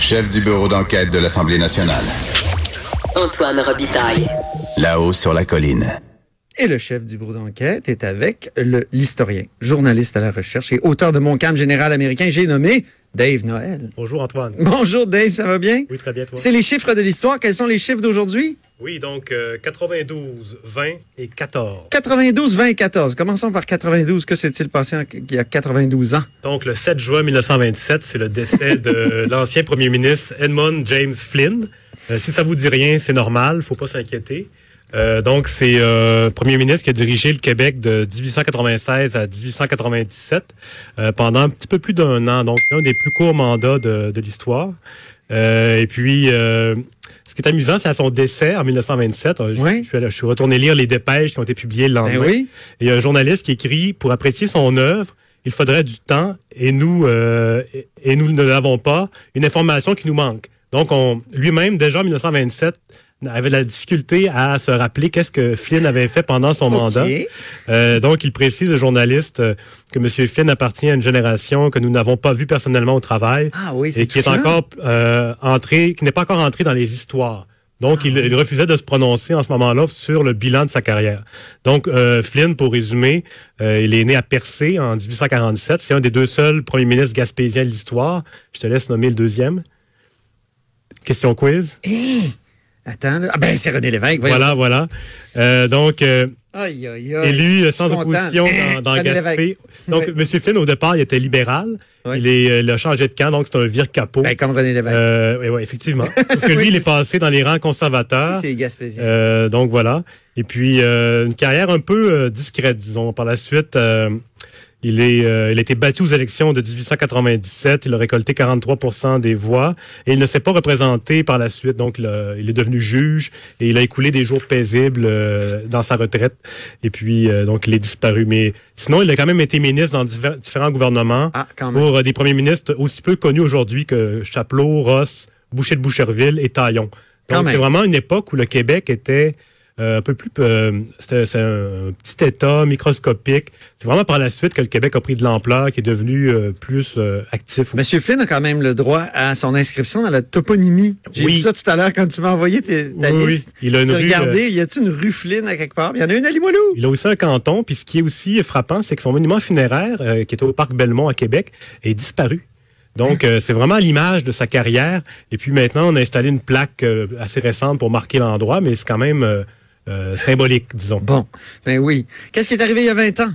Chef du bureau d'enquête de l'Assemblée nationale. Antoine Robitaille. Là-haut sur la colline. Et le chef du bureau d'enquête est avec le l'historien, journaliste à la recherche et auteur de Mon camp général américain, j'ai nommé Dave Noël. Bonjour Antoine. Bonjour Dave, ça va bien? Oui, très bien toi. C'est les chiffres de l'histoire. Quels sont les chiffres d'aujourd'hui? Oui, donc euh, 92, 20 et 14. 92, 20 et 14. Commençons par 92. Que s'est-il passé en- il y a 92 ans? Donc le 7 juin 1927, c'est le décès de l'ancien premier ministre Edmund James Flynn. Euh, si ça vous dit rien, c'est normal, faut pas s'inquiéter. Euh, donc c'est euh, premier ministre qui a dirigé le Québec de 1896 à 1897 euh, pendant un petit peu plus d'un an. Donc l'un des plus courts mandats de, de l'histoire. Euh, et puis euh, ce qui est amusant, c'est à son décès en 1927. euh, je- Oui. Je, suis allé- je suis retourné lire les dépêches qui ont été publiées le lendemain. Ben oui. Et il y a un journaliste qui écrit pour apprécier son œuvre, il faudrait du temps et nous euh, et, et nous ne l'avons pas, une information qui nous manque. Donc on lui-même déjà en 1927 avait de la difficulté à se rappeler qu'est-ce que Flynn avait fait pendant son mandat. Euh, donc il précise le journaliste euh, que M. Flynn appartient à une génération que nous n'avons pas vue personnellement au travail Ah oui, c'est et qui est encore euh, entré, qui n'est pas encore entré dans les histoires. Donc, il, il refusait de se prononcer en ce moment-là sur le bilan de sa carrière. Donc, euh, Flynn, pour résumer, euh, il est né à Percé en 1847. C'est un des deux seuls premiers ministres gaspésiens de l'histoire. Je te laisse nommer le deuxième. Question quiz? Attends, là. Ah ben, c'est René Lévesque. voyons. Voilà, voilà. Euh, donc, euh, Aïe, aïe, aïe. élu euh, sans opposition dans, dans Gaspé. Donc, Oui. M. Flynn, au départ, il était libéral. Oui. Il, est, euh, il a changé de camp, donc c'est un vire-capot. Ben, comme René Lévesque. Euh, oui, oui, effectivement. Sauf que lui, Oui, il est passé dans les rangs conservateurs. c'est Gaspésien. Donc voilà. Et puis une carrière un peu discrète, disons. Par la suite, il est, euh, il a été battu aux élections de 1897. Il a récolté 43% des voix et il ne s'est pas représenté par la suite. Donc il, est devenu juge et il a écoulé des jours paisibles euh, dans sa retraite. Et puis euh, donc il est disparu. Mais sinon, il a quand même été ministre dans divers- différents gouvernements Ah, quand même. pour euh, des premiers ministres aussi peu connus aujourd'hui que Chapelot, Ross, Boucher de Boucherville et Taillon. Donc, c'est vraiment une époque où le Québec était euh, un peu plus... euh, c'est un petit État microscopique. C'est vraiment par la suite que le Québec a pris de l'ampleur, qui est devenu euh, plus euh, actif. Monsieur Flynn a quand même le droit à son inscription dans la toponymie. J'ai Oui. vu ça tout à l'heure quand tu m'as envoyé tes- ta Oui, oui. liste. Il a une rue, regardé, y a-t-il une rue Flynn à quelque part? Il y en a une à Limoilou. Il a aussi un canton, puis ce qui est aussi frappant, c'est que son monument funéraire, qui était au Parc Belmont à Québec, est disparu. Donc, euh, c'est vraiment l'image de sa carrière. Et puis maintenant, on a installé une plaque euh, assez récente pour marquer l'endroit, mais c'est quand même euh, euh, symbolique, disons. Bon, ben oui. Qu'est-ce qui est arrivé il y a 20 ans?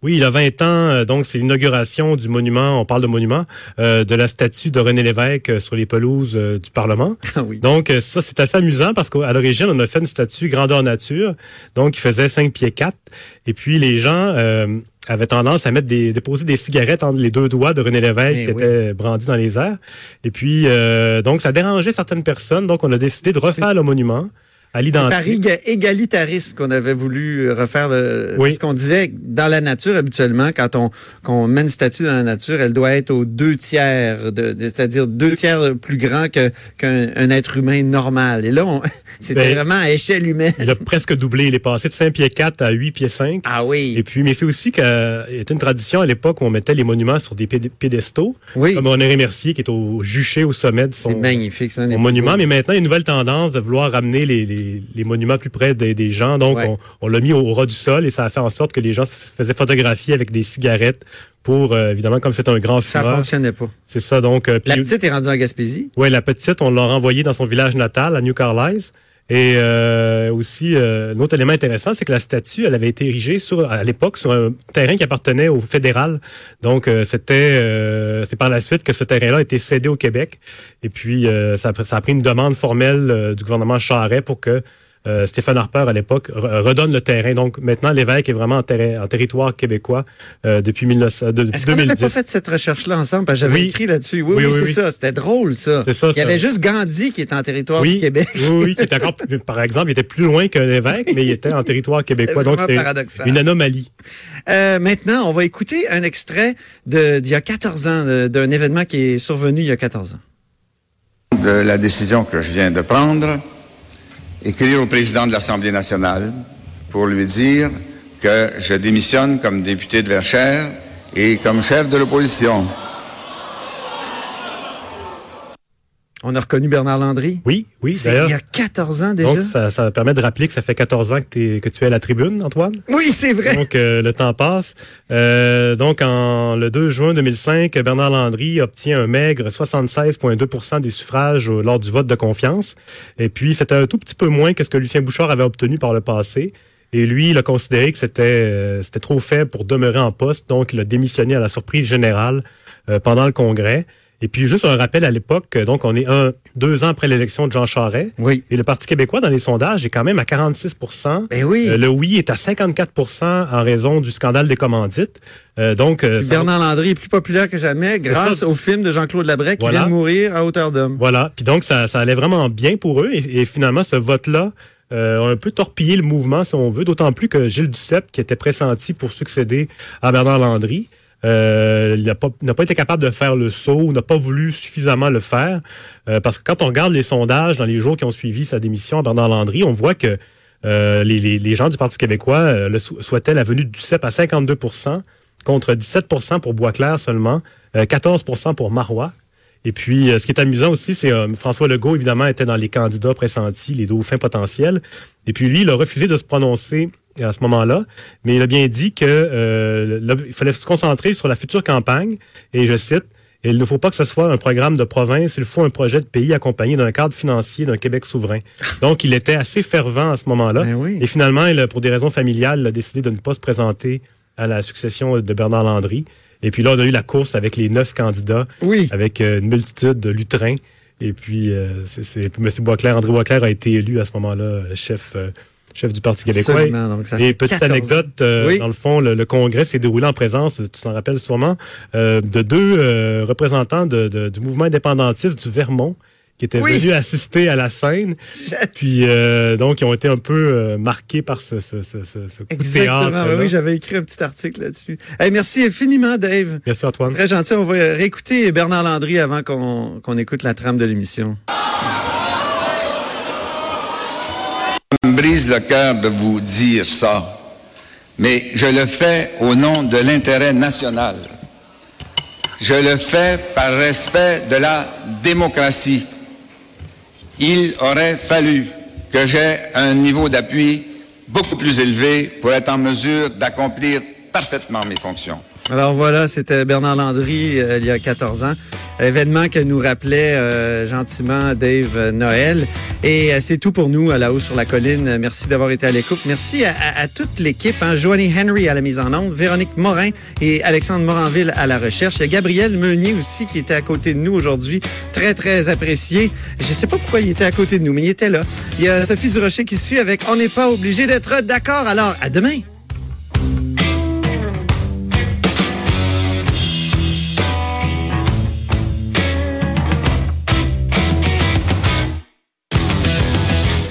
Oui, il a 20 ans, euh, donc c'est l'inauguration du monument, on parle de monument, euh, de la statue de René Lévesque euh, sur les pelouses euh, du Parlement. Ah oui. Donc ça, c'est assez amusant parce qu'à l'origine, on a fait une statue grandeur nature, donc qui faisait 5 pieds 4. Et puis les gens euh, avaient tendance à mettre des déposer des cigarettes entre les deux doigts de René Lévesque Eh qui oui. étaient brandis dans les airs. Et puis euh, donc ça dérangeait certaines personnes, donc on a décidé de refaire le monument à Par l'identique. éga- égalitarisme qu'on avait voulu euh, refaire le, Oui. ce qu'on disait dans la nature habituellement quand on qu'on met une statue dans la nature elle doit être aux deux tiers de, de- c'est-à-dire deux tiers plus grand que qu'un un être humain normal et là c'était Ben, vraiment à échelle humaine Il a presque doublé, il est passé de 5 pieds 4 à 8 pieds 5. ah oui Et puis, mais c'est aussi qu'il y a une tradition à l'époque où on mettait les monuments sur des péd- pédestaux, oui comme Honoré Mercier qui est au juché au sommet de c'est son, magnifique ça, son monument. Mais maintenant, il y a une nouvelle tendance de vouloir ramener les, les, les monuments plus près des, des gens. Donc, Ouais. on, on l'a mis au, au ras du sol et ça a fait en sorte que les gens se faisaient photographier avec des cigarettes pour, euh, évidemment, comme c'est un grand ça fureur. fonctionnait pas C'est ça, donc. euh, la petite est rendue en Gaspésie? Oui, la petite, on l'a renvoyée dans son village natal, à New Carlisle. Et euh, aussi, euh, un autre élément intéressant, c'est que la statue, elle avait été érigée sur, à l'époque sur un terrain qui appartenait au fédéral. Donc, euh, c'était, euh, c'est par la suite que ce terrain-là a été cédé au Québec. Et puis, euh, ça, a- ça a pris une demande formelle euh, du gouvernement Charret pour que euh, Stéphane Harper, à l'époque, re- redonne le terrain. Donc, maintenant, l'évêque est vraiment en, terri- en territoire québécois euh, depuis 1900, de- Est-ce qu'on n'avait 2010. pas fait cette recherche-là ensemble? Parce que j'avais Oui. écrit là-dessus. Oui, Oui, oui, oui, c'est oui. ça. C'était drôle, ça. Il y avait juste Gandhi qui est en territoire du oui, Québec. Oui, oui, qui était encore, plus- par exemple, il était plus loin qu'un évêque, mais il était en territoire québécois. C'est Donc, paradoxal. une anomalie. Euh, maintenant, on va écouter un extrait d'il y a 14 ans, d'un événement qui est survenu il y a 14 ans. de la décision que je viens de prendre, écrire au président de l'Assemblée nationale pour lui dire que je démissionne comme député de Verchères et comme chef de l'opposition. On a reconnu Bernard Landry? Oui, oui. Il y a 14 ans déjà? donc ça, ça permet de rappeler que ça fait 14 ans que, que tu es à la tribune, Antoine? oui, c'est vrai. Donc euh, le temps passe. Euh, donc en le 2 juin 2005, Bernard Landry obtient un maigre 76,2% des suffrages lors du vote de confiance. Et puis c'était un tout petit peu moins que ce que Lucien Bouchard avait obtenu par le passé. Et lui, il a considéré que c'était euh, c'était trop faible pour demeurer en poste, donc il a démissionné à la surprise générale euh, pendant le congrès. Et puis juste un rappel à l'époque, euh, donc on est un deux ans après l'élection de Jean Charest. Oui. Et le Parti québécois, dans les sondages, est quand même à 46% Ben oui. euh, le oui est à 54% en raison du scandale des commandites. Euh, donc, euh, Bernard Landry est plus populaire que jamais grâce ça. au film de Jean-Claude Labrec Voilà. qui vient de mourir à hauteur d'homme. voilà. Puis donc, ça, ça allait vraiment bien pour eux. Et, et finalement, ce vote-là euh, a un peu torpillé le mouvement, si on veut. D'autant plus que Gilles Duceppe, qui était pressenti pour succéder à Bernard Landry, euh, il n'a pas, pas été capable de faire le saut, n'a pas voulu suffisamment le faire. Euh, parce que quand on regarde les sondages dans les jours qui ont suivi sa démission à Bernard Landry, on voit que euh, les, gens du Parti québécois euh, le sou- souhaitaient la venue de Duceppe à 52% contre 17% pour Boisclair seulement, euh, 14% pour Marois. Et puis, ce qui est amusant aussi, c'est euh, François Legault, évidemment, était dans les candidats pressentis, les dauphins potentiels. Et puis, lui, il a refusé de se prononcer à ce moment-là, mais il a bien dit que euh, là, il fallait se concentrer sur la future campagne. Et je cite, il ne faut pas que ce soit un programme de province, il faut un projet de pays accompagné d'un cadre financier d'un Québec souverain. Donc, il était assez fervent à ce moment-là. Ben oui. Et finalement, il, pour des raisons familiales, il a décidé de ne pas se présenter à la succession de Bernard Landry. Et puis là, on a eu la course avec les neuf candidats, Oui. avec euh, une multitude de lutrins. Et puis, euh, c'est, M. Boisclair, André Boisclair a été élu à ce moment-là euh, chef, euh, chef du Parti québécois. Absolument. Donc, ça Et petite 14 ans. anecdote, euh, Oui. dans le fond, le, le congrès s'est déroulé en présence, tu t'en rappelles sûrement, euh, de deux euh, représentants de, de- du mouvement indépendantiste du Vermont qui étaient Oui. venus assister à la scène. Puis euh, donc, ils ont été un peu euh, marqués par ce, ce, ce, de Exactement. théâtre. Oui, j'avais écrit un petit article là-dessus. Hey, merci infiniment, Dave. Merci Antoine. Très gentil. On va réécouter Bernard Landry avant qu'on qu'on écoute la trame de l'émission. Me brise le cœur de vous dire ça, mais je le fais au nom de l'intérêt national. Je le fais par respect de la démocratie. Il aurait fallu que j'ai un niveau d'appui beaucoup plus élevé pour être en mesure d'accomplir parfaitement mes fonctions. Alors voilà, c'était Bernard Landry euh, il y a 14 ans. Événement que nous rappelait euh, gentiment Dave euh, Noël. Et euh, c'est tout pour nous à la haut sur la colline. Euh, Merci d'avoir été à l'écoute. Merci à, à- à toute l'équipe. Hein. Joanie Henry à la mise en onde, Véronique Morin et Alexandre Moranville à la recherche. Il y a Gabriel Meunier aussi qui était à côté de nous aujourd'hui. Très, très apprécié. Je sais pas pourquoi il était à côté de nous, mais il était là. Il y a Sophie Durocher qui suit avec On n'est pas obligé d'être d'accord. Alors, à demain.